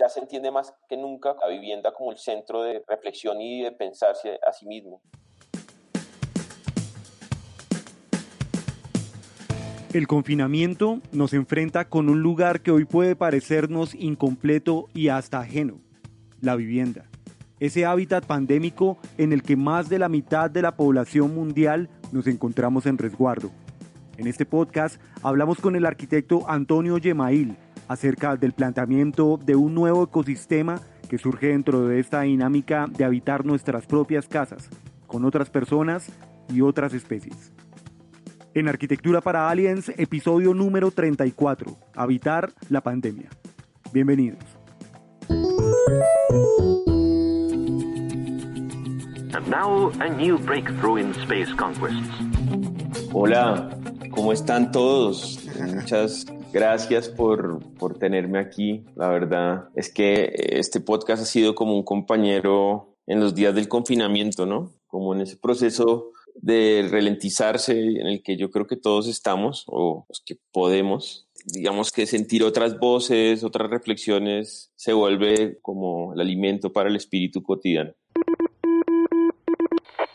ya se entiende más que nunca la vivienda como el centro de reflexión y de pensarse a sí mismo. El confinamiento nos enfrenta con un lugar que hoy puede parecernos incompleto y hasta ajeno, la vivienda. Ese hábitat pandémico en el que más de la mitad de la población mundial nos encontramos en resguardo. En este podcast hablamos con el arquitecto Antonio Yemail acerca del planteamiento de un nuevo ecosistema que surge dentro de esta dinámica de habitar nuestras propias casas, con otras personas y otras especies. En Arquitectura para Aliens, episodio número 34, Habitar la pandemia. Bienvenidos. And now a new breakthrough in space conquests. Hola, ¿cómo están todos? Muchas gracias por, por tenerme aquí. La verdad es que este podcast ha sido como un compañero en los días del confinamiento, ¿no? Como en ese proceso de ralentizarse en el que yo creo que todos estamos o los que podemos. Digamos que sentir otras voces, otras reflexiones, se vuelve como el alimento para el espíritu cotidiano.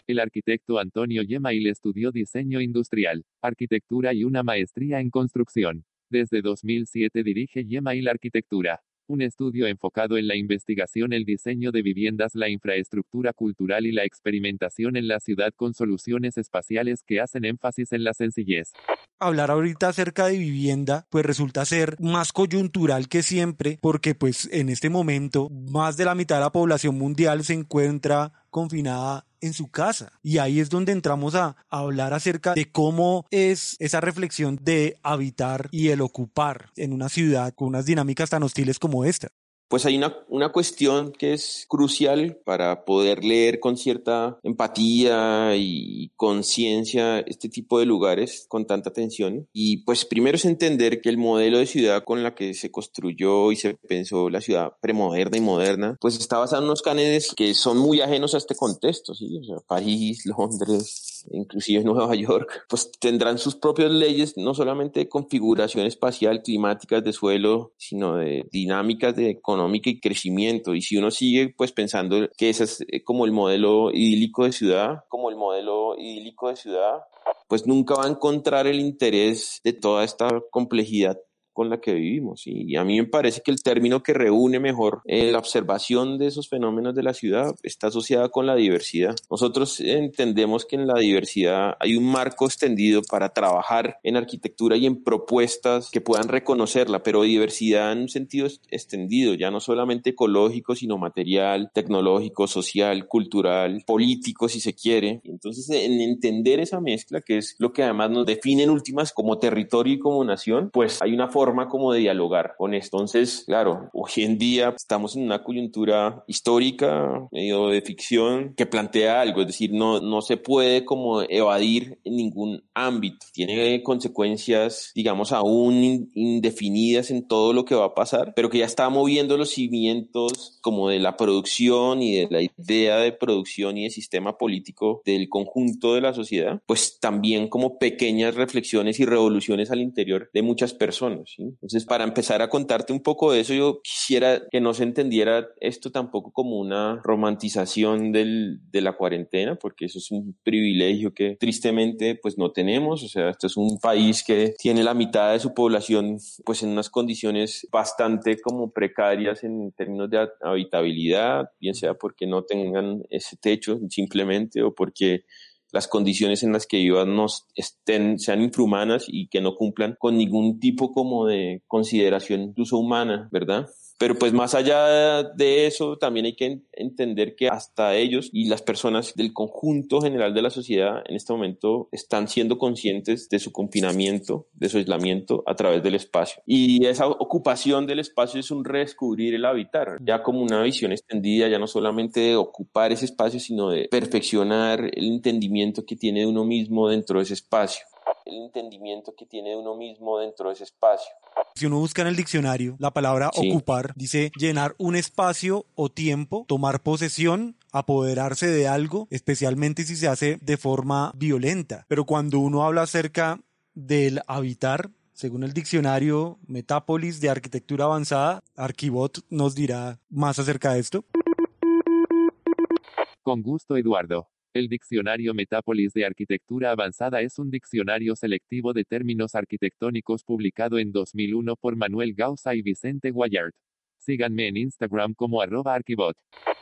El arquitecto Antonio Yemail estudió diseño industrial, arquitectura y una maestría en construcción. Desde 2007 dirige Yemail Arquitectura, un estudio enfocado en la investigación, el diseño de viviendas, la infraestructura cultural y la experimentación en la ciudad con soluciones espaciales que hacen énfasis en la sencillez. Hablar ahorita acerca de vivienda, pues resulta ser más coyuntural que siempre, porque pues en este momento más de la mitad de la población mundial se encuentra confinada en su casa. Y ahí es donde entramos a, hablar acerca de cómo es esa reflexión de habitar y el ocupar en una ciudad con unas dinámicas tan hostiles como esta pues hay una, una cuestión que es crucial para poder leer con cierta empatía y conciencia este tipo de lugares con tanta atención. Y pues primero es entender que el modelo de ciudad con la que se construyó y se pensó la ciudad premoderna y moderna, pues está basado en unos cánones que son muy ajenos a este contexto, ¿sí? O sea, París, Londres, inclusive Nueva York, pues tendrán sus propias leyes, no solamente de configuración espacial, climáticas de suelo, sino de dinámicas de económica y crecimiento. Y si uno sigue pues pensando que ese es eh, como el modelo idílico de ciudad, como el modelo idílico de ciudad, pues nunca va a encontrar el interés de toda esta complejidad con la que vivimos. Y a mí me parece que el término que reúne mejor eh, la observación de esos fenómenos de la ciudad está asociada con la diversidad. Nosotros entendemos que en la diversidad hay un marco extendido para trabajar en arquitectura y en propuestas que puedan reconocerla, pero diversidad en un sentido extendido, ya no solamente ecológico, sino material, tecnológico, social, cultural, político, si se quiere. Entonces, en entender esa mezcla, que es lo que además nos define en últimas como territorio y como nación, pues hay una forma forma como de dialogar con esto. Entonces, claro, hoy en día estamos en una coyuntura histórica, medio de ficción, que plantea algo, es decir, no, no se puede como evadir en ningún ámbito. Tiene consecuencias, digamos, aún indefinidas en todo lo que va a pasar, pero que ya está moviendo los cimientos como de la producción y de la idea de producción y de sistema político del conjunto de la sociedad, pues también como pequeñas reflexiones y revoluciones al interior de muchas personas. Entonces, para empezar a contarte un poco de eso, yo quisiera que no se entendiera esto tampoco como una romantización de la cuarentena, porque eso es un privilegio que tristemente pues no tenemos. O sea, esto es un país que tiene la mitad de su población pues en unas condiciones bastante como precarias en términos de habitabilidad, bien sea porque no tengan ese techo simplemente o porque las condiciones en las que vivan no estén, sean infrahumanas y que no cumplan con ningún tipo como de consideración incluso humana, ¿verdad? Pero pues más allá de eso, también hay que entender que hasta ellos y las personas del conjunto general de la sociedad en este momento están siendo conscientes de su confinamiento, de su aislamiento a través del espacio. Y esa ocupación del espacio es un redescubrir el habitar, ya como una visión extendida, ya no solamente de ocupar ese espacio, sino de perfeccionar el entendimiento que tiene de uno mismo dentro de ese espacio el entendimiento que tiene uno mismo dentro de ese espacio. Si uno busca en el diccionario la palabra ocupar, dice llenar un espacio o tiempo, tomar posesión, apoderarse de algo, especialmente si se hace de forma violenta. Pero cuando uno habla acerca del habitar, según el diccionario Metápolis de Arquitectura Avanzada. Arquibot nos dirá más acerca de esto. Con gusto, Eduardo. El diccionario Metápolis de Arquitectura Avanzada es un diccionario selectivo de términos arquitectónicos publicado en 2001 por Manuel Gausa y Vicente Guayart. Síganme en Instagram como arroba arquibot.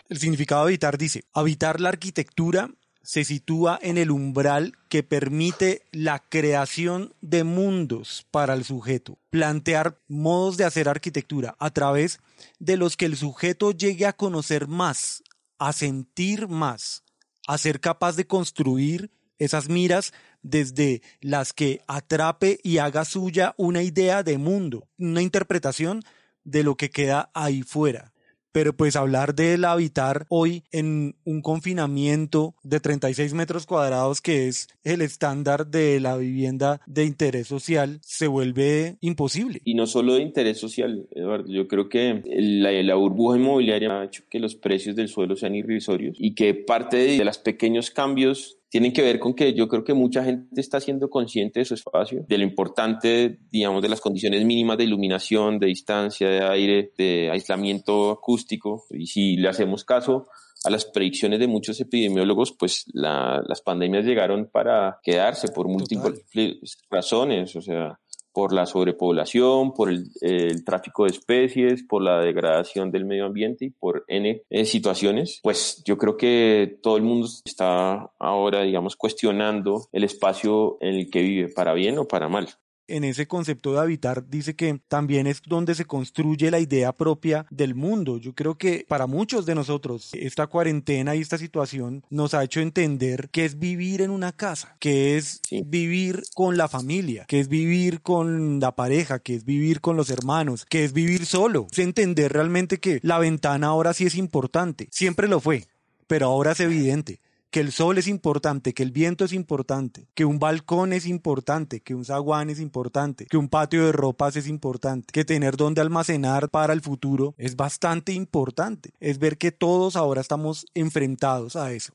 El significado de habitar dice, habitar la arquitectura se sitúa en el umbral que permite la creación de mundos para el sujeto, plantear modos de hacer arquitectura a través de los que el sujeto llegue a conocer más, a sentir más, a ser capaz de construir esas miras desde las que atrape y haga suya una idea de mundo, una interpretación de lo que queda ahí fuera. Pero pues hablar del habitar hoy en un confinamiento de 36 metros cuadrados, que es el estándar de la vivienda de interés social, se vuelve imposible. Y no solo de interés social, Eduardo, yo creo que la, burbuja inmobiliaria ha hecho que los precios del suelo sean irrisorios y que parte de los pequeños cambios tienen que ver con que yo creo que mucha gente está siendo consciente de su espacio, de lo importante, digamos, de las condiciones mínimas de iluminación, de distancia, de aire, de aislamiento acústico. Y si le hacemos caso a las predicciones de muchos epidemiólogos, pues las pandemias llegaron para quedarse por múltiples razones. O sea, por la sobrepoblación, por el, tráfico de especies, por la degradación del medio ambiente y por N eh, situaciones, pues yo creo que todo el mundo está ahora, digamos, cuestionando el espacio en el que vive, para bien o para mal en ese concepto de habitar dice que también es donde se construye la idea propia del mundo. Yo creo que para muchos de nosotros esta cuarentena y esta situación nos ha hecho entender que es vivir en una casa, que es vivir con la familia, que es vivir con la pareja, que es vivir con los hermanos, que es vivir solo. Es entender realmente que la ventana ahora sí es importante. Siempre lo fue, pero ahora es evidente que el sol es importante, que el viento es importante, que un balcón es importante, que un zaguán es importante, que un patio de ropas es importante, que tener donde almacenar para el futuro es bastante importante. Es ver que todos ahora estamos enfrentados a eso.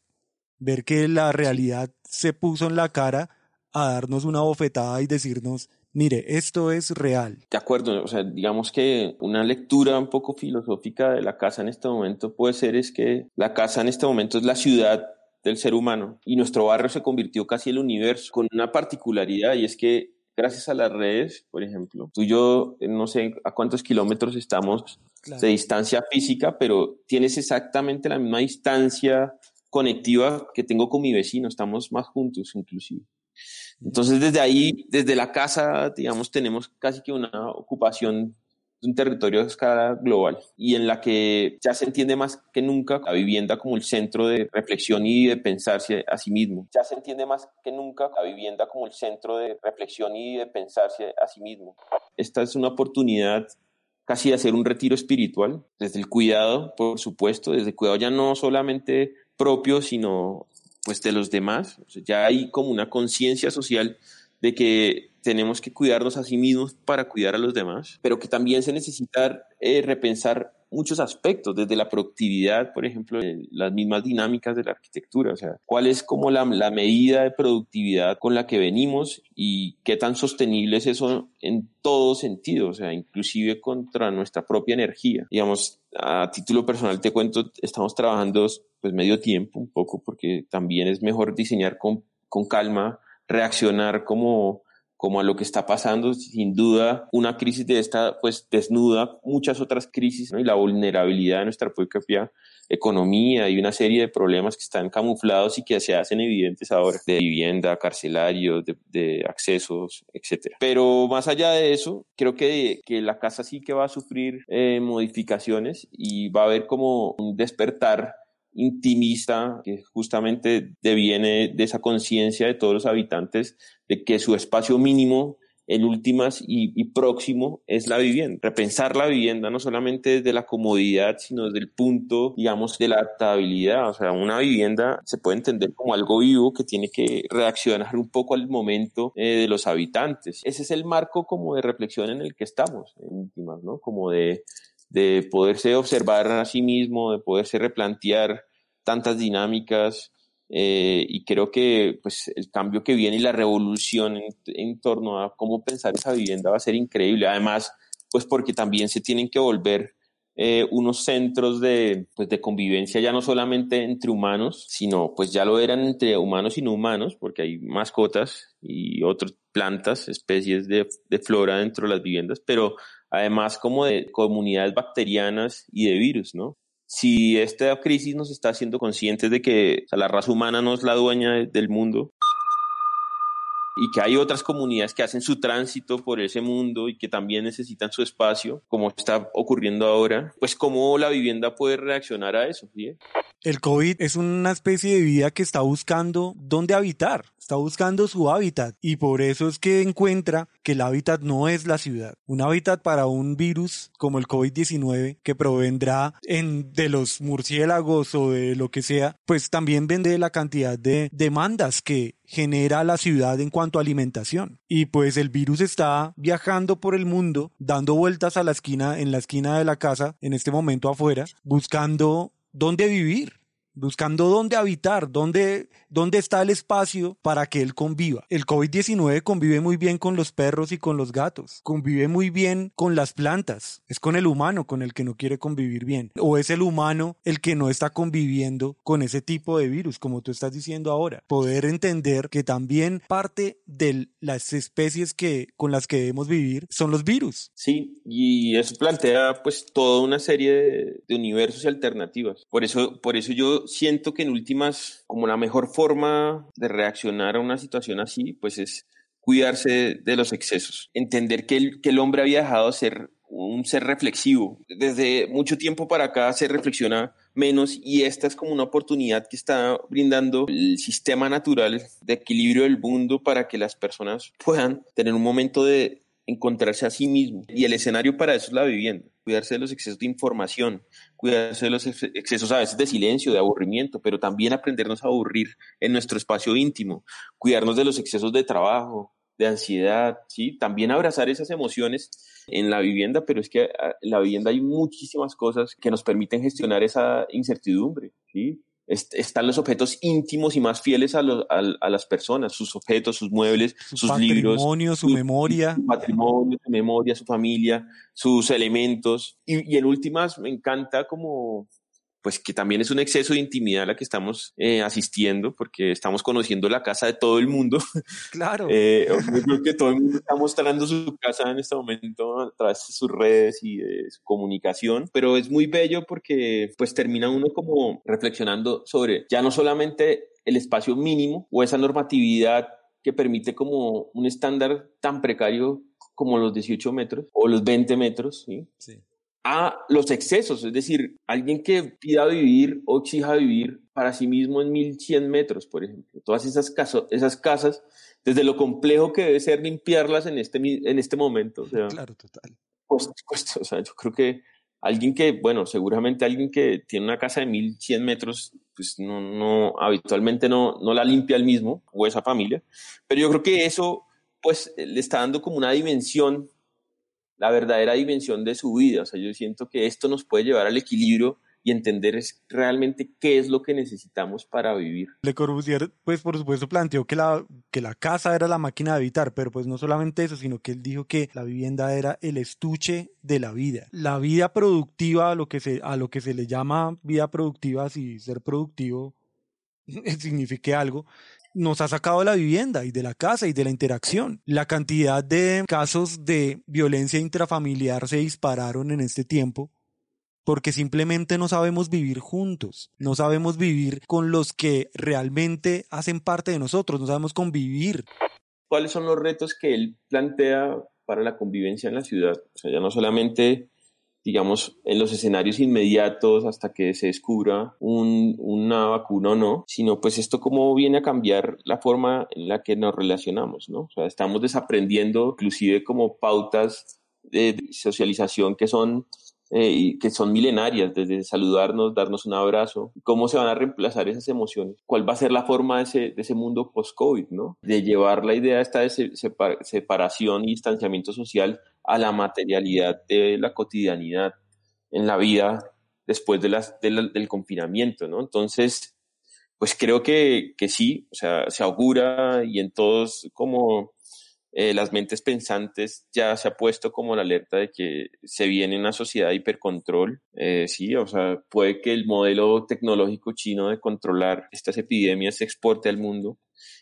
Ver que la realidad se puso en la cara a darnos una bofetada y decirnos, mire, esto es real. De acuerdo, o sea, digamos que una lectura un poco filosófica de la casa en este momento puede ser es que la casa en este momento es la ciudad del ser humano y nuestro barrio se convirtió casi en el universo con una particularidad y es que gracias a las redes, por ejemplo, tú y yo eh, no sé a cuántos kilómetros estamos de distancia física, pero tienes exactamente la misma distancia conectiva que tengo con mi vecino, estamos más juntos inclusive. Entonces desde ahí, desde la casa, digamos, tenemos casi que una ocupación un territorio a escala global y en la que ya se entiende más que nunca la vivienda como el centro de reflexión y de pensarse a sí mismo. Ya se entiende más que nunca la vivienda como el centro de reflexión y de pensarse a sí mismo. Esta es una oportunidad casi de hacer un retiro espiritual, desde el cuidado, por supuesto, desde el cuidado ya no solamente propio, sino pues de los demás. ya hay como una conciencia social de que tenemos que cuidarnos a sí mismos para cuidar a los demás, pero que también se necesita eh, repensar muchos aspectos, desde la productividad, por ejemplo, las mismas dinámicas de la arquitectura, o sea, cuál es como la, la, medida de productividad con la que venimos y qué tan sostenible es eso en todo sentido, o sea, inclusive contra nuestra propia energía. Digamos, a título personal te cuento, estamos trabajando pues medio tiempo un poco porque también es mejor diseñar con, con calma reaccionar como, como a lo que está pasando. Sin duda, una crisis de esta, pues desnuda muchas otras crisis y la vulnerabilidad de nuestra propia economía y una serie de problemas que están camuflados y que se hacen evidentes ahora, de vivienda, carcelario, de, accesos, etc. Pero más allá de eso, creo que, que la casa sí que va a sufrir eh, modificaciones y va a haber como un despertar intimista que justamente deviene de esa conciencia de todos los habitantes de que su espacio mínimo en últimas y, próximo es la vivienda. Repensar la vivienda no solamente desde la comodidad, sino desde el punto, digamos, de la adaptabilidad. O sea, una vivienda se puede entender como algo vivo que tiene que reaccionar un poco al momento eh, de los habitantes. Ese es el marco como de reflexión en el que estamos, en últimas, ¿no? Como de, de poderse observar a sí mismo, de poderse replantear tantas dinámicas eh, y creo que pues, el cambio que viene y la revolución en, torno a cómo pensar esa vivienda va a ser increíble. Además, pues porque también se tienen que volver eh, unos centros de, pues, de convivencia ya no solamente entre humanos, sino pues ya lo eran entre humanos y no humanos, porque hay mascotas y otras plantas, especies de, de flora dentro de las viviendas, pero además como de comunidades bacterianas y de virus, ¿no? si esta crisis nos está haciendo conscientes de que la raza humana no es la dueña del mundo y que hay otras comunidades que hacen su tránsito por ese mundo y que también necesitan su espacio, como está ocurriendo ahora, pues cómo la vivienda puede reaccionar a eso. El COVID es una especie de vida que está buscando dónde habitar, está buscando su hábitat y por eso es que encuentra que el hábitat no es la ciudad. Un hábitat para un virus como el COVID-19 que provendrá en, de los murciélagos o de lo que sea, pues también vende la cantidad de demandas que genera la ciudad en cuanto a alimentación. Y pues el virus está viajando por el mundo, dando vueltas a la esquina, en la esquina de la casa, en este momento afuera, buscando dónde vivir buscando dónde habitar, dónde, dónde está el espacio para que él conviva. El COVID-19 convive muy bien con los perros y con los gatos, convive muy bien con las plantas, es con el humano con el que no quiere convivir bien, o es el humano el que no está conviviendo con ese tipo de virus, como tú estás diciendo ahora. Poder entender que también parte de las especies que, con las que debemos vivir son los virus. Sí, y eso plantea pues toda una serie de, universos y alternativas. Por eso, por eso yo siento que en últimas, como la mejor forma de reaccionar a una situación así, pues es cuidarse de los excesos, entender que el, que el hombre había dejado de ser un ser reflexivo. Desde mucho tiempo para acá se reflexiona menos y esta es como una oportunidad que está brindando el sistema natural de equilibrio del mundo para que las personas puedan tener un momento de encontrarse a sí mismo. Y el escenario para eso es la vivienda cuidarse de los excesos de información, cuidarse de los excesos a veces de silencio, de aburrimiento, pero también aprendernos a aburrir en nuestro espacio íntimo, cuidarnos de los excesos de trabajo, de ansiedad, ¿sí? También abrazar esas emociones en la vivienda, pero es que ah, en la vivienda hay muchísimas cosas que nos permiten gestionar esa incertidumbre, ¿sí? Están los objetos íntimos y más fieles a, a, las personas, sus objetos, sus muebles, sus libros. Su patrimonio, su memoria. Su patrimonio, su memoria, su familia, sus elementos. Y, y en últimas, me encanta como pues que también es un exceso de intimidad a la que estamos eh, asistiendo, porque estamos conociendo la casa de todo el mundo. Claro. eh, creo que todo el mundo está mostrando su casa en este momento a través de sus redes y de su comunicación, pero es muy bello porque pues termina uno como reflexionando sobre ya no solamente el espacio mínimo o esa normatividad que permite como un estándar tan precario como los 18 metros o los 20 metros, ¿sí? sí a los excesos, es decir, alguien que pida vivir o exija vivir para sí mismo en 1100 metros, por ejemplo. Todas esas, esas casas, desde lo complejo que debe ser limpiarlas en este, en este momento. O sea, claro, total. Pues, pues, o sea, yo creo que alguien que, bueno, seguramente alguien que tiene una casa de 1100 metros, pues no, no, habitualmente no, no la limpia el mismo o esa familia, pero yo creo que eso, pues, le está dando como una dimensión la verdadera dimensión de su vida. O sea, yo siento que esto nos puede llevar al equilibrio y entender realmente qué es lo que necesitamos para vivir. Le Corbusier, pues por supuesto planteó que la, que la casa era la máquina de habitar, pero pues no solamente eso, sino que él dijo que la vivienda era el estuche de la vida. La vida productiva, a lo que se, a lo que se le llama vida productiva, si ser productivo signifique algo, nos ha sacado de la vivienda y de la casa y de la interacción. La cantidad de casos de violencia intrafamiliar se dispararon en este tiempo porque simplemente no sabemos vivir juntos, no sabemos vivir con los que realmente hacen parte de nosotros, no sabemos convivir. ¿Cuáles son los retos que él plantea para la convivencia en la ciudad? O sea, ya no solamente digamos, en los escenarios inmediatos hasta que se descubra una vacuna o no, sino pues esto cómo viene a cambiar la forma en la que nos relacionamos, ¿no? O sea, estamos desaprendiendo inclusive como pautas de socialización que son eh, que son milenarias, desde saludarnos, darnos un abrazo, cómo se van a reemplazar esas emociones, cuál va a ser la forma de ese, de ese mundo post-COVID, ¿no? De llevar la idea esta de separación y distanciamiento social a la materialidad de la cotidianidad en la vida después de las, del confinamiento, ¿no? Entonces, pues creo que, que sí, o sea, se augura y en todos como eh, las mentes pensantes ya se ha puesto como la alerta de que se viene una sociedad de hipercontrol. Eh, sí, o sea, puede que el modelo tecnológico chino de controlar estas epidemias se exporte al mundo.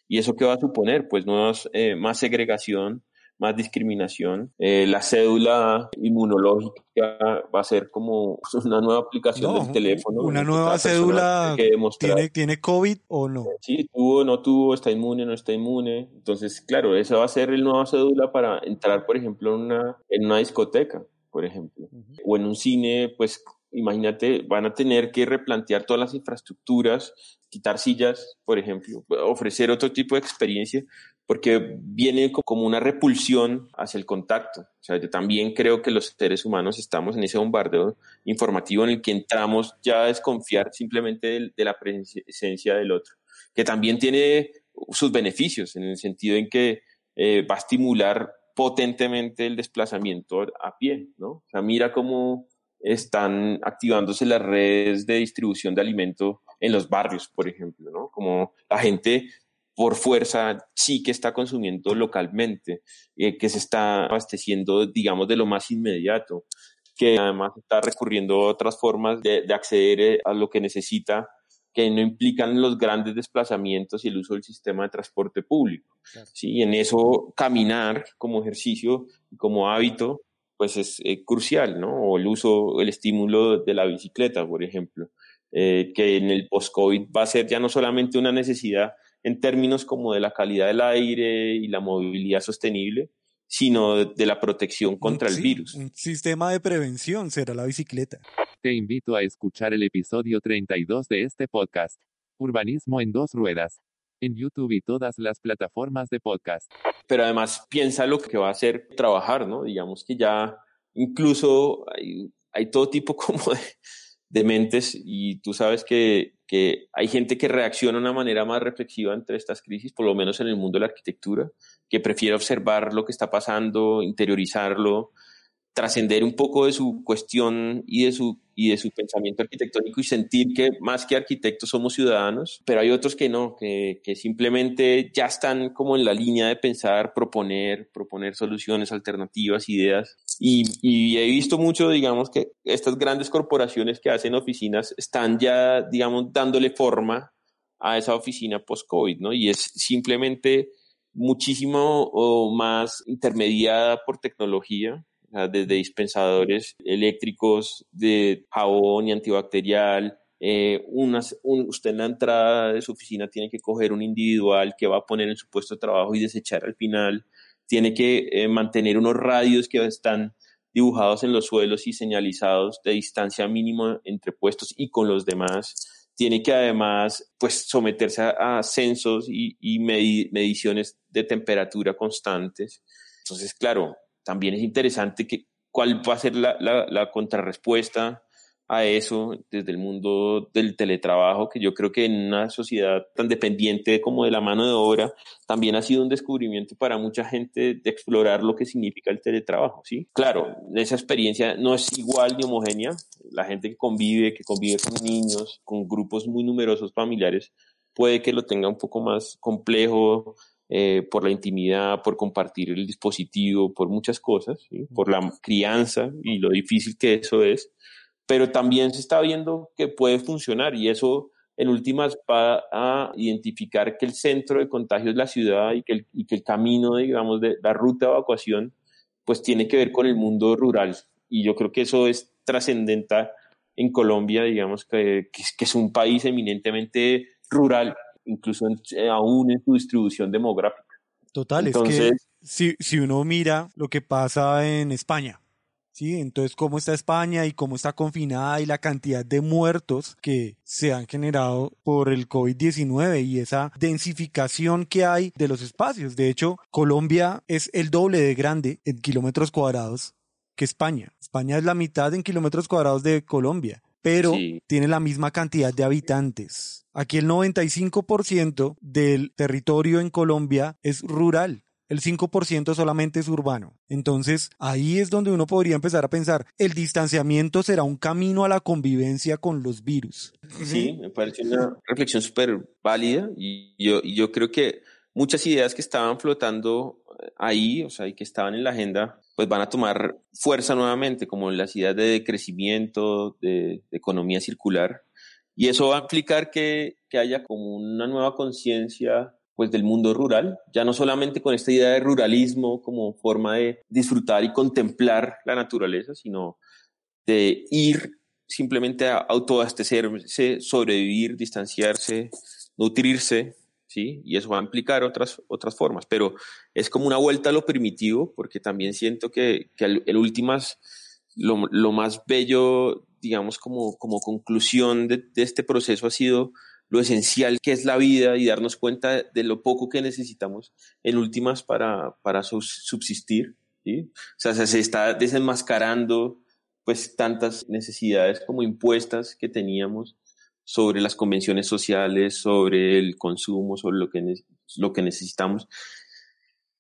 ¿Y eso qué va a suponer? Pues nuevas, eh, más segregación, más discriminación. Eh, la cédula inmunológica va a ser como una nueva aplicación del teléfono. Una nueva cédula ¿tiene, ¿tiene COVID o no? Sí, tuvo, no tuvo, está inmune, no está inmune. Entonces, claro, esa va a ser el nueva cédula para entrar, por ejemplo, en una, en una discoteca, por ejemplo. O en un cine, pues imagínate, van a tener que replantear todas las infraestructuras, quitar sillas, por ejemplo, ofrecer otro tipo de experiencia, porque viene como una repulsión hacia el contacto. O sea, yo también creo que los seres humanos estamos en ese bombardeo informativo en el que entramos ya a desconfiar simplemente de, la presencia del otro, que también tiene sus beneficios en el sentido en que eh, va a estimular potentemente el desplazamiento a pie, ¿no? O sea, mira cómo están activándose las redes de distribución de alimento en los barrios, por ejemplo, ¿no? Como la gente por fuerza sí que está consumiendo localmente, eh, que se está abasteciendo, digamos, de lo más inmediato, que además está recurriendo a otras formas de, acceder eh, a lo que necesita que no implican los grandes desplazamientos y el uso del sistema de transporte público. ¿sí? en eso caminar como ejercicio, como hábito, pues es eh, crucial, ¿no? O el uso, el estímulo de la bicicleta, por ejemplo, que en el post-COVID va a ser ya no solamente una necesidad en términos como de la calidad del aire y la movilidad sostenible, sino de, la protección contra el virus. Un sistema de prevención será la bicicleta. Te invito a escuchar el episodio 32 de este podcast, Urbanismo en dos ruedas, en YouTube y todas las plataformas de podcast. Pero además piensa lo que va a hacer trabajar, ¿no? Digamos que ya incluso hay, hay todo tipo como de, de mentes y tú sabes que, que, hay gente que reacciona de una manera más reflexiva entre estas crisis, por lo menos en el mundo de la arquitectura, que prefiere observar lo que está pasando, interiorizarlo, trascender un poco de su cuestión y de su, y de su pensamiento arquitectónico y sentir que más que arquitectos somos ciudadanos, pero hay otros que no, que, que simplemente ya están como en la línea de pensar, proponer, proponer soluciones, alternativas, ideas. Y, y he visto mucho, digamos, que estas grandes corporaciones que hacen oficinas están ya, digamos, dándole forma a esa oficina post-COVID, ¿no? Y es simplemente muchísimo más intermediada por tecnología, desde dispensadores eléctricos de jabón y antibacterial. Eh, usted en la entrada de su oficina tiene que coger un individual que va a poner en su puesto de trabajo y desechar al final. Tiene que eh, mantener unos radios que están dibujados en los suelos y señalizados de distancia mínima entre puestos y con los demás. Tiene que además pues, someterse a, censos y, y mediciones de temperatura constantes. Entonces, claro, también es interesante que, cuál va a ser la, la, contrarrespuesta a eso desde el mundo del teletrabajo, que yo creo que en una sociedad tan dependiente como de la mano de obra, también ha sido un descubrimiento para mucha gente de explorar lo que significa el teletrabajo, ¿sí? Claro, esa experiencia no es igual ni homogénea. La gente que convive, que convive con niños, con grupos muy numerosos familiares, puede que lo tenga un poco más complejo, eh, por la intimidad, por compartir el dispositivo, por muchas cosas, por la crianza y lo difícil que eso es, pero también se está viendo que puede funcionar y eso en últimas va a identificar que el centro de contagio es la ciudad y que el, y que el camino, digamos, de la ruta de evacuación, pues tiene que ver con el mundo rural. Y yo creo que eso es trascendental en Colombia, digamos, que, que es un país eminentemente rural incluso eh, aún en su distribución demográfica. Total, es que si, si uno mira lo que pasa en España, ¿sí? Entonces, cómo está España y cómo está confinada y la cantidad de muertos que se han generado por el COVID-19 y esa densificación que hay de los espacios. De hecho, Colombia es el doble de grande en kilómetros cuadrados que España. España es la mitad en kilómetros cuadrados de Colombia pero tiene la misma cantidad de habitantes. Aquí el 95% del territorio en Colombia es rural. el 5% solamente es urbano. Entonces, ahí es donde uno podría empezar a pensar, ¿el distanciamiento será un camino a la convivencia con los virus? Sí, me parece una reflexión súper válida y yo, y yo creo que muchas ideas que estaban flotando ahí, o sea, y que estaban en la agenda, pues van a tomar fuerza nuevamente, como las ideas de crecimiento, de, economía circular. Y eso va a implicar que, que haya como una nueva conciencia pues del mundo rural, ya no solamente con esta idea de ruralismo como forma de disfrutar y contemplar la naturaleza, sino de ir simplemente a autoabastecerse, sobrevivir, distanciarse, nutrirse, ¿sí? Y eso va a implicar otras, otras formas, pero es como una vuelta a lo primitivo, porque también siento que, que el, últimas, lo, lo, más bello, digamos, como, como conclusión de, de este proceso ha sido lo esencial que es la vida y darnos cuenta de lo poco que necesitamos en últimas para, para subsistir. ¿sí? O sea, se está desenmascarando pues tantas necesidades como impuestas que teníamos sobre las convenciones sociales, sobre el consumo, sobre lo que, lo que necesitamos.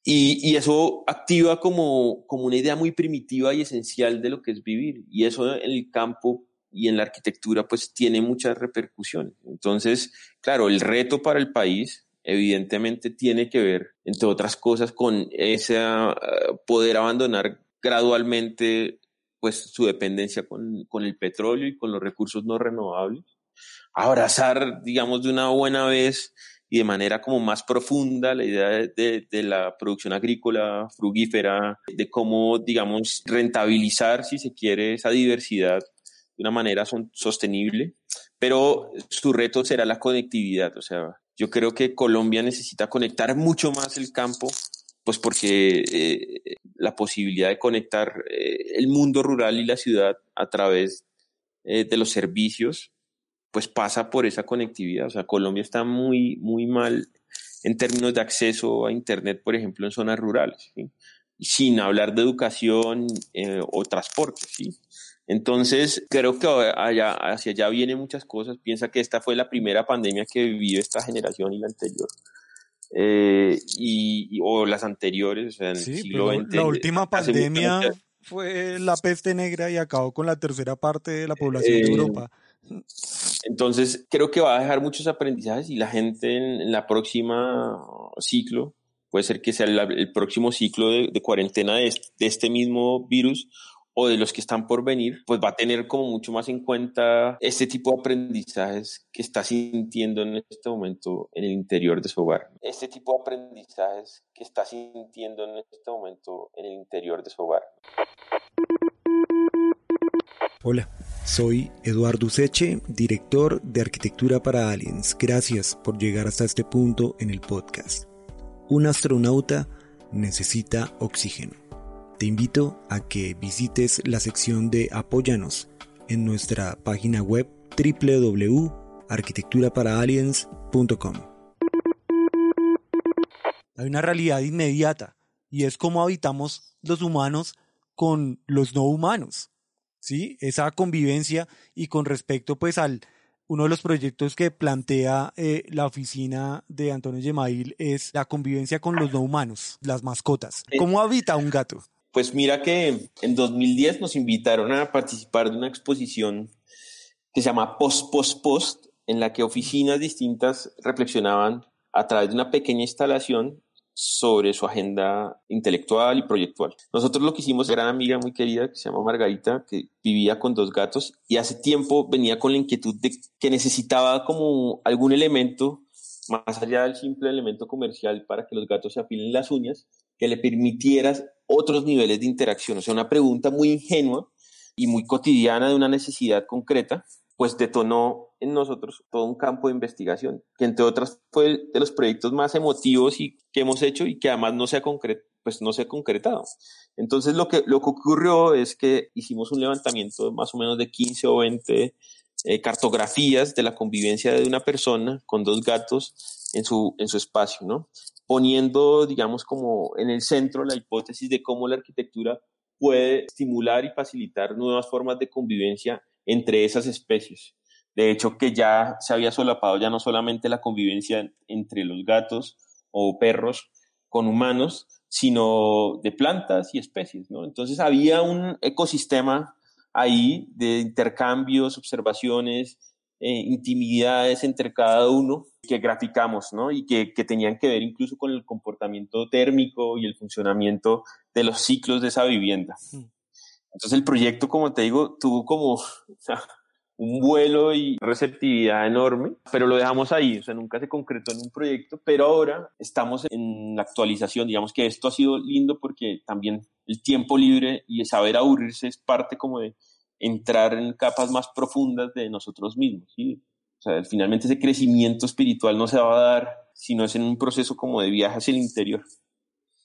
Y, y, eso activa como, como una idea muy primitiva y esencial de lo que es vivir. Y eso en el campo y en la arquitectura pues tiene muchas repercusiones. Entonces, claro, el reto para el país evidentemente tiene que ver, entre otras cosas, con ese ah, poder abandonar gradualmente pues su dependencia con, con, el petróleo y con los recursos no renovables, abrazar, digamos, de una buena vez y de manera como más profunda la idea de, la producción agrícola frugífera, de cómo, digamos, rentabilizar, si se quiere, esa diversidad de una manera sostenible, pero su reto será la conectividad. O sea, yo creo que Colombia necesita conectar mucho más el campo, pues porque eh, la posibilidad de conectar eh, el mundo rural y la ciudad a través eh, de los servicios, pues pasa por esa conectividad. O sea, Colombia está muy, muy mal en términos de acceso a Internet, por ejemplo, en zonas rurales, sin hablar de educación o transporte. ¿sí? Entonces, creo que allá, hacia allá vienen muchas cosas. Piensa que esta fue la primera pandemia que vivió esta generación y la anterior. Eh, y, o las anteriores, o sea, en el siglo XX. La última pandemia fue la peste negra y acabó con la tercera parte de la población de eh, Europa. Entonces, creo que va a dejar muchos aprendizajes y la gente en, la próxima ciclo, puede ser que sea el, próximo ciclo de, cuarentena de, este mismo virus o de los que están por venir, pues va a tener como mucho más en cuenta este tipo de aprendizajes que está sintiendo en este momento en el interior de su hogar. Este tipo de aprendizajes que está sintiendo en este momento en el interior de su hogar. Hola, soy Eduardo Seche, director de Arquitectura para Aliens. Gracias por llegar hasta este punto en el podcast. Un astronauta necesita oxígeno te invito a que visites la sección de Apóyanos en nuestra página web www.arquitecturaparaaliens.com. Hay una realidad inmediata y es cómo habitamos los humanos con los no humanos. ¿Sí? Esa convivencia y con respecto pues al uno de los proyectos que plantea eh, la oficina de Antonio Gemail es la convivencia con los no humanos, las mascotas. ¿Cómo habita un gato? Pues mira que en 2010 nos invitaron a participar de una exposición que se llama Post, Post, Post, en la que oficinas distintas reflexionaban a través de una pequeña instalación sobre su agenda intelectual y proyectual. Nosotros lo que hicimos, gran amiga muy querida que se llama Margarita, que vivía con dos gatos y hace tiempo venía con la inquietud de que necesitaba como algún elemento más allá del simple elemento comercial para que los gatos se afilen las uñas, que le permitieras otros niveles de interacción. O sea, una pregunta muy ingenua y muy cotidiana de una necesidad concreta, pues detonó en nosotros todo un campo de investigación, que entre otras fue de los proyectos más emotivos y que hemos hecho y que además no se ha pues no se ha concretado. Entonces lo que, lo que ocurrió es que hicimos un levantamiento más o menos de 15 o 20 eh, cartografías de la convivencia de una persona con dos gatos en su, en su espacio, ¿no? Poniendo, digamos, como en el centro la hipótesis de cómo la arquitectura puede estimular y facilitar nuevas formas de convivencia entre esas especies. De hecho, que ya se había solapado ya no solamente la convivencia entre los gatos o perros, con humanos, sino de plantas y especies, ¿no? Entonces había un ecosistema ahí de intercambios, observaciones, eh, intimidades entre cada uno que graficamos, ¿no? Y que, que, tenían que ver incluso con el comportamiento térmico y el funcionamiento de los ciclos de esa vivienda. Mm. Entonces el proyecto, como te digo, tuvo como un vuelo y receptividad enorme, pero lo dejamos ahí, o sea, nunca se concretó en un proyecto, pero ahora estamos en la actualización, digamos que esto ha sido lindo porque también el tiempo libre y el saber aburrirse es parte como de entrar en capas más profundas de nosotros mismos. ¿sí? O sea, finalmente ese crecimiento espiritual no se va a dar si no es en un proceso como de viaje hacia el interior.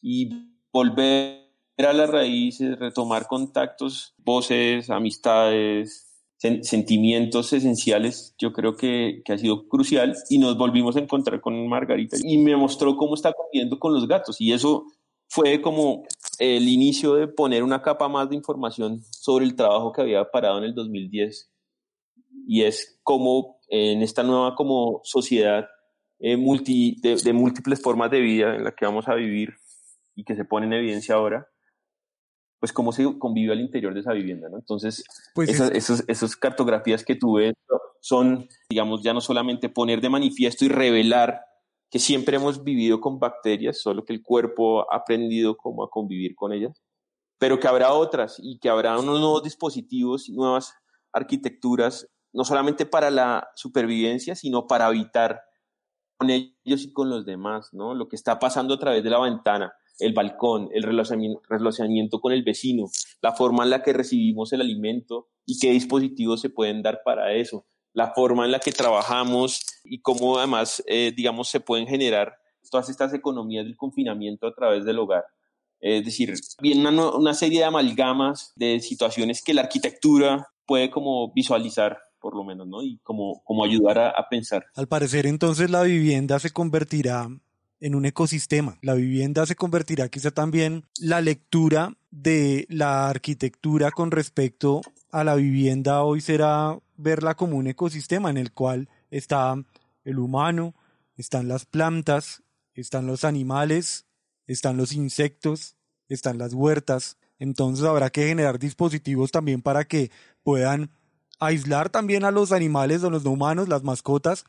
Y volver a las raíces, retomar contactos, voces, amistades, sentimientos esenciales, yo creo que, que, ha sido crucial y nos volvimos a encontrar con Margarita y me mostró cómo está conviviendo con los gatos y eso fue como el inicio de poner una capa más de información sobre el trabajo que había parado en el 2010 y es como en esta nueva como sociedad eh, multi, de, múltiples formas de vida en la que vamos a vivir y que se pone en evidencia ahora, pues cómo se convive al interior de esa vivienda, ¿no? Entonces, pues esas, esas cartografías que tuve son, digamos, ya no solamente poner de manifiesto y revelar que siempre hemos vivido con bacterias, solo que el cuerpo ha aprendido cómo a convivir con ellas, pero que habrá otras y que habrá unos nuevos dispositivos, nuevas arquitecturas, no solamente para la supervivencia, sino para habitar con ellos y con los demás, ¿no? Lo que está pasando a través de la ventana, el balcón, el relacionamiento con el vecino, la forma en la que recibimos el alimento y qué dispositivos se pueden dar para eso la forma en la que trabajamos y cómo además, eh, digamos, se pueden generar todas estas economías del confinamiento a través del hogar. Es decir, viene una, serie de amalgamas de situaciones que la arquitectura puede como visualizar por lo menos, ¿no? Y como, como ayudar a, a pensar. Al parecer, entonces, la vivienda se convertirá en un ecosistema. La vivienda se convertirá quizá también la lectura de la arquitectura con respecto a la vivienda hoy será verla como un ecosistema en el cual está el humano, están las plantas, están los animales, están los insectos, están las huertas. Entonces habrá que generar dispositivos también para que puedan aislar también a los animales o los no humanos, las mascotas,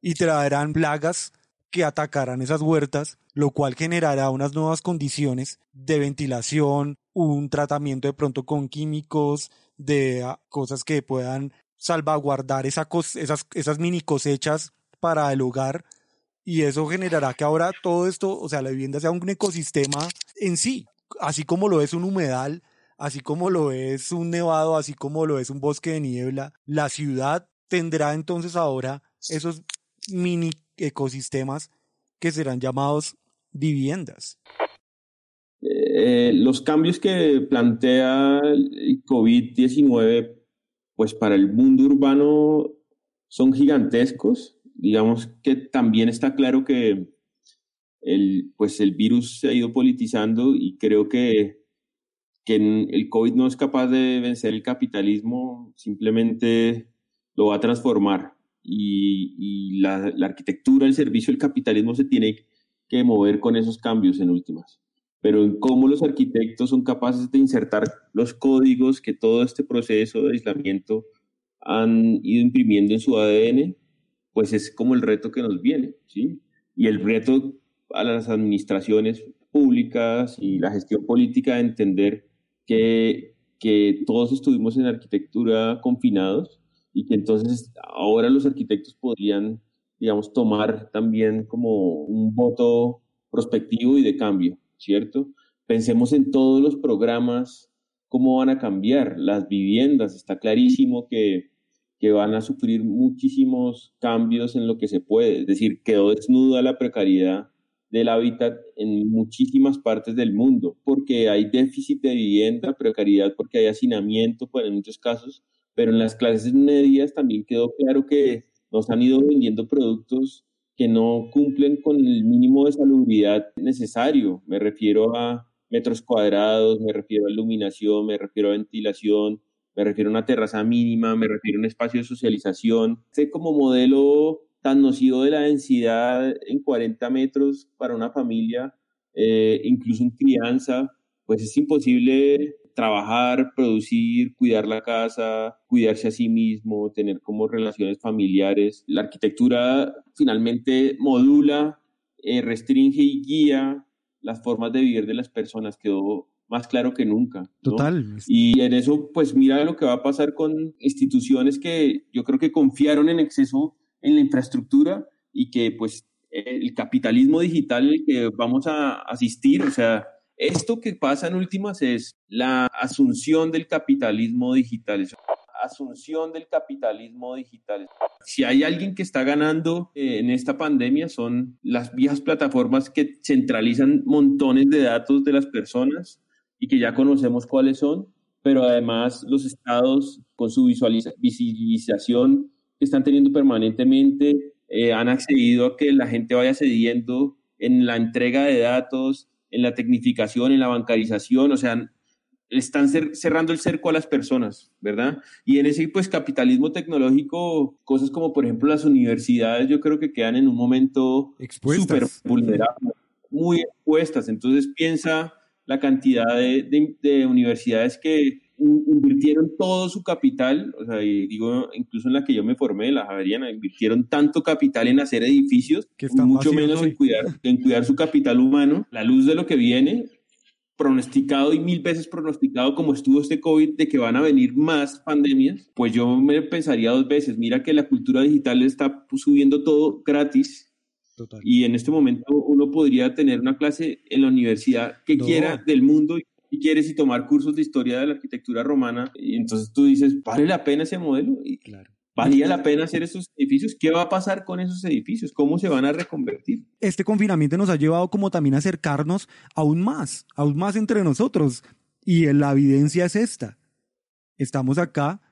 y traerán plagas que atacarán esas huertas, lo cual generará unas nuevas condiciones de ventilación, un tratamiento de pronto con químicos, de ah, cosas que puedan salvaguardar esa esas, esas mini cosechas para el hogar. Y eso generará que ahora todo esto, o sea, la vivienda sea un ecosistema en sí, así como lo es un humedal, así como lo es un nevado, así como lo es un bosque de niebla, la ciudad tendrá entonces ahora esos mini ecosistemas que serán llamados viviendas. Eh, los cambios que plantea el COVID-19, pues para el mundo urbano son gigantescos. Digamos que también está claro que el, pues el virus se ha ido politizando y creo que, que el COVID no es capaz de vencer el capitalismo, simplemente lo va a transformar. Y, y la, la arquitectura, el servicio, el capitalismo se tiene que mover con esos cambios en últimas pero en cómo los arquitectos son capaces de insertar los códigos que todo este proceso de aislamiento han ido imprimiendo en su ADN, pues es como el reto que nos viene, ¿sí? Y el reto a las administraciones públicas y la gestión política de entender que, que todos estuvimos en arquitectura confinados y que entonces ahora los arquitectos podrían, digamos, tomar también como un voto prospectivo y de cambio. ¿cierto? Pensemos en todos los programas, cómo van a cambiar las viviendas. Está clarísimo que, que van a sufrir muchísimos cambios en lo que se puede. Es decir, quedó desnuda la precariedad del hábitat en muchísimas partes del mundo, porque hay déficit de vivienda, precariedad porque hay hacinamiento pues, en muchos casos, pero en las clases medias también quedó claro que nos han ido vendiendo productos que no cumplen con el mínimo de salubridad necesario. Me refiero a metros cuadrados, me refiero a iluminación, me refiero a ventilación, me refiero a una terraza mínima, me refiero a un espacio de socialización. Este como modelo tan nocivo de la densidad en 40 metros para una familia, eh, incluso en crianza, pues es imposible trabajar, producir, cuidar la casa, cuidarse a sí mismo, tener como relaciones familiares. La arquitectura finalmente modula, eh, restringe y guía las formas de vivir de las personas. Quedó más claro que nunca. Total. Y en eso, pues mira lo que va a pasar con instituciones que yo creo que confiaron en exceso en la infraestructura y que pues el capitalismo digital que vamos a asistir, o sea, esto que pasa en últimas es la asunción del capitalismo digital. Asunción del capitalismo digital. Si hay alguien que está ganando eh, en esta pandemia son las viejas plataformas que centralizan montones de datos de las personas y que ya conocemos cuáles son, pero además los estados con su visualización que están teniendo permanentemente eh, han accedido a que la gente vaya cediendo en la entrega de datos, en la tecnificación, en la bancarización, o sea, están cerrando el cerco a las personas, ¿verdad? Y en ese pues capitalismo tecnológico, cosas como por ejemplo las universidades, yo creo que quedan en un momento súper vulnerable, muy expuestas. Entonces piensa la cantidad de, universidades que invirtieron todo su capital, o sea, digo, incluso en la que yo me formé, la Javeriana, invirtieron tanto capital en hacer edificios, que mucho menos en cuidar, en cuidar su capital humano, la luz de lo que viene, pronosticado y mil veces pronosticado como estuvo este COVID de que van a venir más pandemias, pues yo me pensaría dos veces, mira que la cultura digital está subiendo todo gratis, y en este momento uno podría tener una clase en la universidad que quiera del mundo y quieres y tomar cursos de historia de la arquitectura romana. Y entonces tú dices, ¿vale la pena ese modelo? Y claro. ¿Valía la pena hacer esos edificios? ¿Qué va a pasar con esos edificios? ¿Cómo se van a reconvertir? Este confinamiento nos ha llevado como también a acercarnos aún más, aún más entre nosotros. Y la evidencia es esta. Estamos acá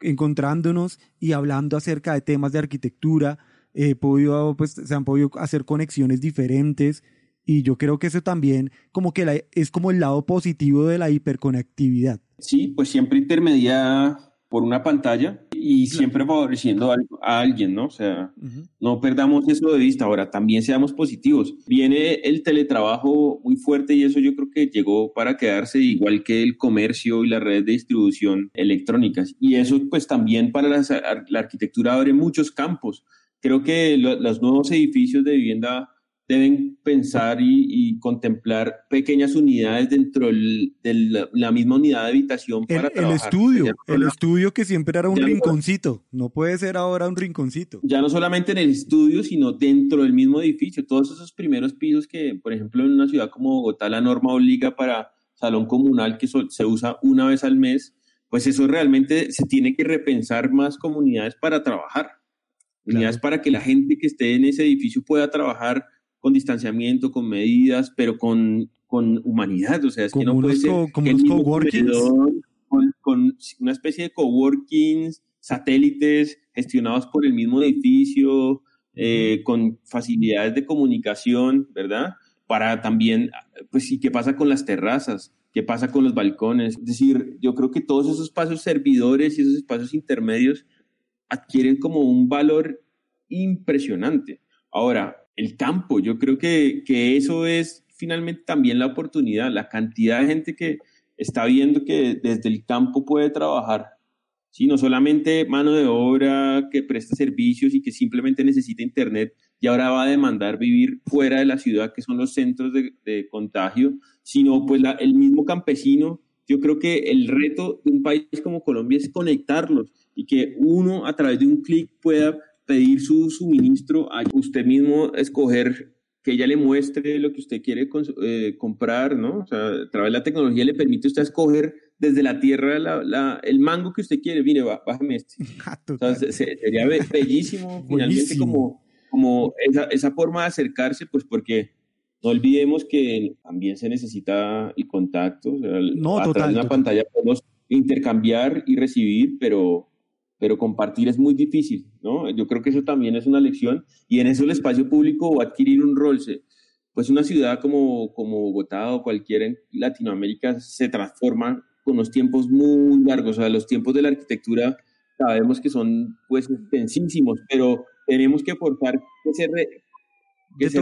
encontrándonos y hablando acerca de temas de arquitectura, eh, podido, pues, se han podido hacer conexiones diferentes y yo creo que eso también como que es como el lado positivo de la hiperconectividad. Sí, pues siempre intermedia por una pantalla y siempre favoreciendo a, alguien, ¿no? O sea, no perdamos eso de vista. Ahora, también seamos positivos. Viene el teletrabajo muy fuerte y eso yo creo que llegó para quedarse igual que el comercio y la red de distribución electrónicas. Y eso pues también para la arquitectura abre muchos campos creo que los nuevos edificios de vivienda deben pensar y, contemplar pequeñas unidades dentro de la, misma unidad de habitación para el, El estudio, el estudio que siempre era un rinconcito, no, puede ser ahora un rinconcito. Ya no solamente en el estudio, sino dentro del mismo edificio. Todos esos primeros pisos que, por ejemplo, en una ciudad como Bogotá la norma obliga para salón comunal que se usa una vez al mes, pues eso realmente se tiene que repensar más comunidades para trabajar unidades para que la gente que esté en ese edificio pueda trabajar con distanciamiento, con medidas, pero con, con humanidad. O sea, es que no puede ser como que coworkings. Con, con, una especie de coworkings, satélites gestionados por el mismo edificio, eh, con facilidades de comunicación, ¿verdad? Para también, pues sí, ¿qué pasa con las terrazas? ¿Qué pasa con los balcones? Es decir, yo creo que todos esos espacios servidores y esos espacios intermedios adquieren como un valor impresionante. Ahora, el campo, yo creo que, que eso es finalmente también la oportunidad, la cantidad de gente que está viendo que desde el campo puede trabajar, ¿sí? no solamente mano de obra que presta servicios y que simplemente necesita internet y ahora va a demandar vivir fuera de la ciudad, que son los centros de, contagio, sino pues el mismo campesino. Yo creo que el reto de un país como Colombia es conectarlos y que uno a través de un clic pueda pedir su suministro a usted mismo escoger que ella le muestre lo que usted quiere eh, comprar, ¿no? O sea, a través de la tecnología le permite a usted escoger desde la tierra la, el mango que usted quiere. Mire, bájame este. Ah, sería bellísimo, finalmente, como, como esa, esa forma de acercarse, pues porque no olvidemos que también se necesita el contacto. O sea, no, a través de una pantalla podemos intercambiar y recibir, pero pero compartir es muy difícil, ¿no? Yo creo que eso también es una lección y en eso el espacio público va a adquirir un rol. Pues una ciudad como, como Bogotá o cualquiera en Latinoamérica se transforma con los tiempos muy largos, o sea, los tiempos de la arquitectura sabemos que son pues extensísimos, pero tenemos que forzar que se, que se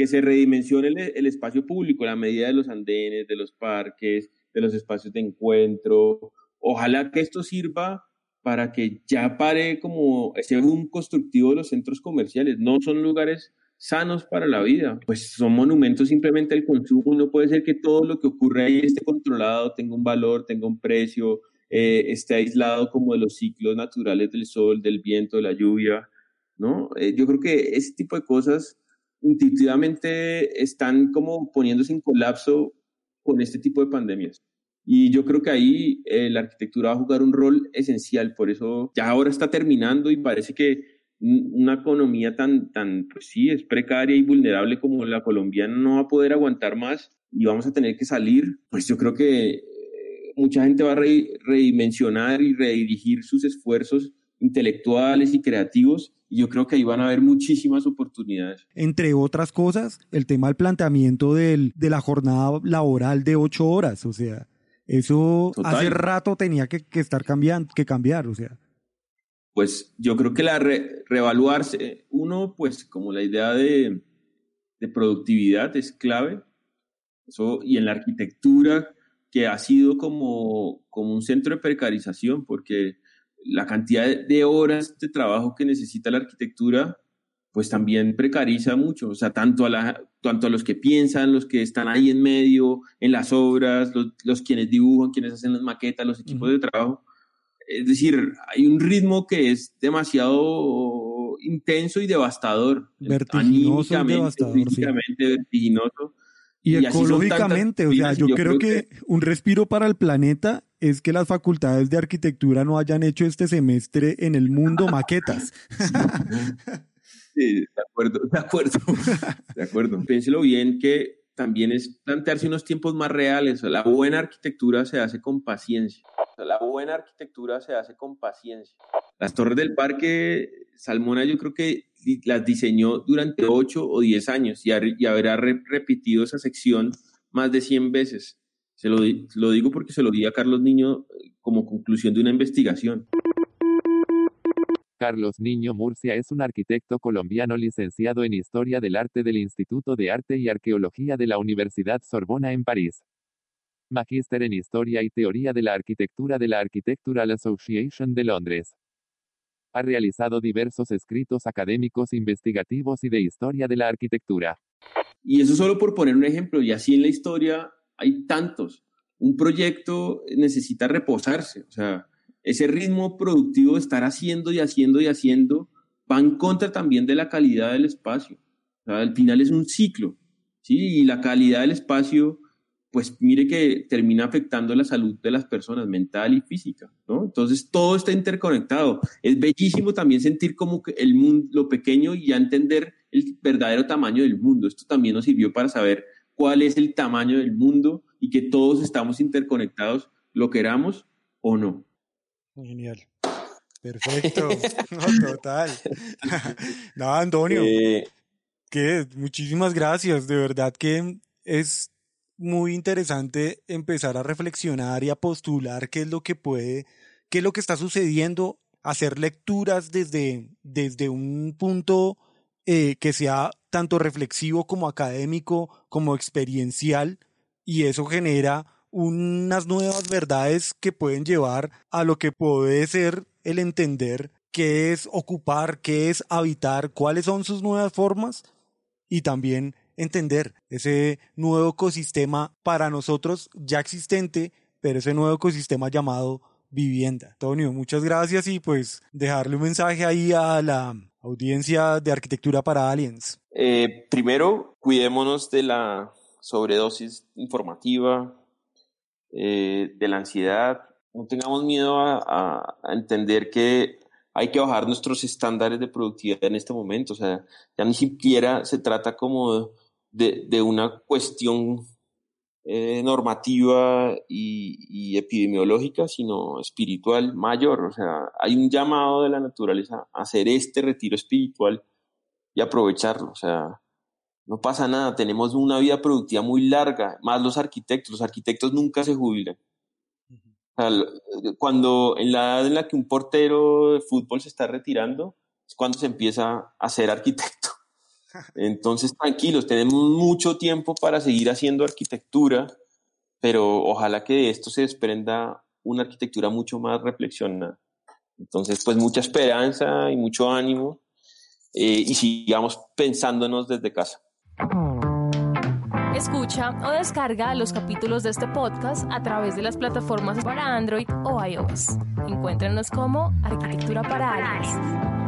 que se redimensione el, espacio público, la medida de los andenes, de los parques, de los espacios de encuentro. Ojalá que esto sirva para que ya pare como ese boom constructivo de los centros comerciales. No son lugares sanos para la vida, pues son monumentos simplemente al consumo. No puede ser que todo lo que ocurre ahí esté controlado, tenga un valor, tenga un precio, eh, esté aislado como de los ciclos naturales del sol, del viento, de la lluvia. ¿no? Eh, yo creo que ese tipo de cosas intuitivamente están como poniéndose en colapso con este tipo de pandemias. Y yo creo que ahí eh, la arquitectura va a jugar un rol esencial, por eso ya ahora está terminando y parece que una economía tan, tan, pues sí, es precaria y vulnerable como la colombiana no va a poder aguantar más y vamos a tener que salir, pues yo creo que eh, mucha gente va a redimensionar y redirigir sus esfuerzos intelectuales y creativos y yo creo que ahí van a haber muchísimas oportunidades. Entre otras cosas, el tema del planteamiento del, de la jornada laboral de ocho horas, o sea, eso hace rato tenía que, estar cambiando, que cambiar, o sea. Pues yo creo que la reevaluarse, uno, pues como la idea de, de productividad es clave, eso, y en la arquitectura, que ha sido como, como un centro de precarización, porque la cantidad de horas de trabajo que necesita la arquitectura, pues también precariza mucho, o sea, tanto a, la, tanto a los que piensan, los que están ahí en medio, en las obras, los, quienes dibujan, quienes hacen las maquetas, los equipos de trabajo. Es decir, hay un ritmo que es demasiado intenso y devastador. Vertiginoso y devastador. vertiginoso. Y, ecológicamente, o sea, yo, creo, que, un respiro para el planeta es que las facultades de arquitectura no hayan hecho este semestre en el mundo maquetas. sí, de acuerdo, de acuerdo, de acuerdo. Piénselo bien que también es plantearse unos tiempos más reales. La buena arquitectura se hace con paciencia. La buena arquitectura se hace con paciencia. Las torres del parque Salmona yo creo que las diseñó durante 8 o 10 años y, habrá repetido esa sección más de 100 veces. Se lo, lo digo porque se lo di a Carlos Niño eh, como conclusión de una investigación. Carlos Niño Murcia es un arquitecto colombiano licenciado en Historia del Arte del Instituto de Arte y Arqueología de la Universidad Sorbona en París. Magíster en Historia y Teoría de la Arquitectura de la Architectural Association de Londres. Ha realizado diversos escritos académicos investigativos y de historia de la arquitectura. Y eso solo por poner un ejemplo, y así en la historia hay tantos. Un proyecto necesita reposarse, o sea, ese ritmo productivo de estar haciendo y haciendo y haciendo va en contra también de la calidad del espacio. O sea, al final es un ciclo, ¿sí? Y la calidad del espacio pues mire que termina afectando la salud de las personas, mental y física, ¿no? Entonces todo está interconectado. Es bellísimo también sentir como que el mundo, lo pequeño y ya entender el verdadero tamaño del mundo. Esto también nos sirvió para saber cuál es el tamaño del mundo y que todos estamos interconectados, lo queramos o no. Genial. Perfecto. total. no, Antonio. Eh, ¿Qué? Muchísimas gracias. De verdad que es muy interesante empezar a reflexionar y a postular qué es lo que puede, qué es lo que está sucediendo, hacer lecturas desde, desde un punto eh, que sea tanto reflexivo como académico, como experiencial, y eso genera unas nuevas verdades que pueden llevar a lo que puede ser el entender qué es ocupar, qué es habitar, cuáles son sus nuevas formas y también entender ese nuevo ecosistema para nosotros ya existente, pero ese nuevo ecosistema llamado vivienda. Antonio, muchas gracias y pues dejarle un mensaje ahí a la audiencia de arquitectura para aliens. Eh, primero, cuidémonos de la sobredosis informativa, eh, de la ansiedad. No tengamos miedo a, entender que hay que bajar nuestros estándares de productividad en este momento. O sea, ya ni siquiera se trata como de, una cuestión eh, normativa y, epidemiológica, sino espiritual mayor. O sea, hay un llamado de la naturaleza a hacer este retiro espiritual y aprovecharlo. O sea, no pasa nada, tenemos una vida productiva muy larga, más los arquitectos, los arquitectos nunca se jubilan. cuando en la edad en la que un portero de fútbol se está retirando, es cuando se empieza a ser arquitecto. Entonces, tranquilos, tenemos mucho tiempo para seguir haciendo arquitectura, pero ojalá que de esto se desprenda una arquitectura mucho más reflexionada. Entonces, pues mucha esperanza y mucho ánimo eh, y sigamos pensándonos desde casa. Escucha o descarga los capítulos de este podcast a través de las plataformas para Android o iOS. Encuéntranos como Arquitectura para Aliens.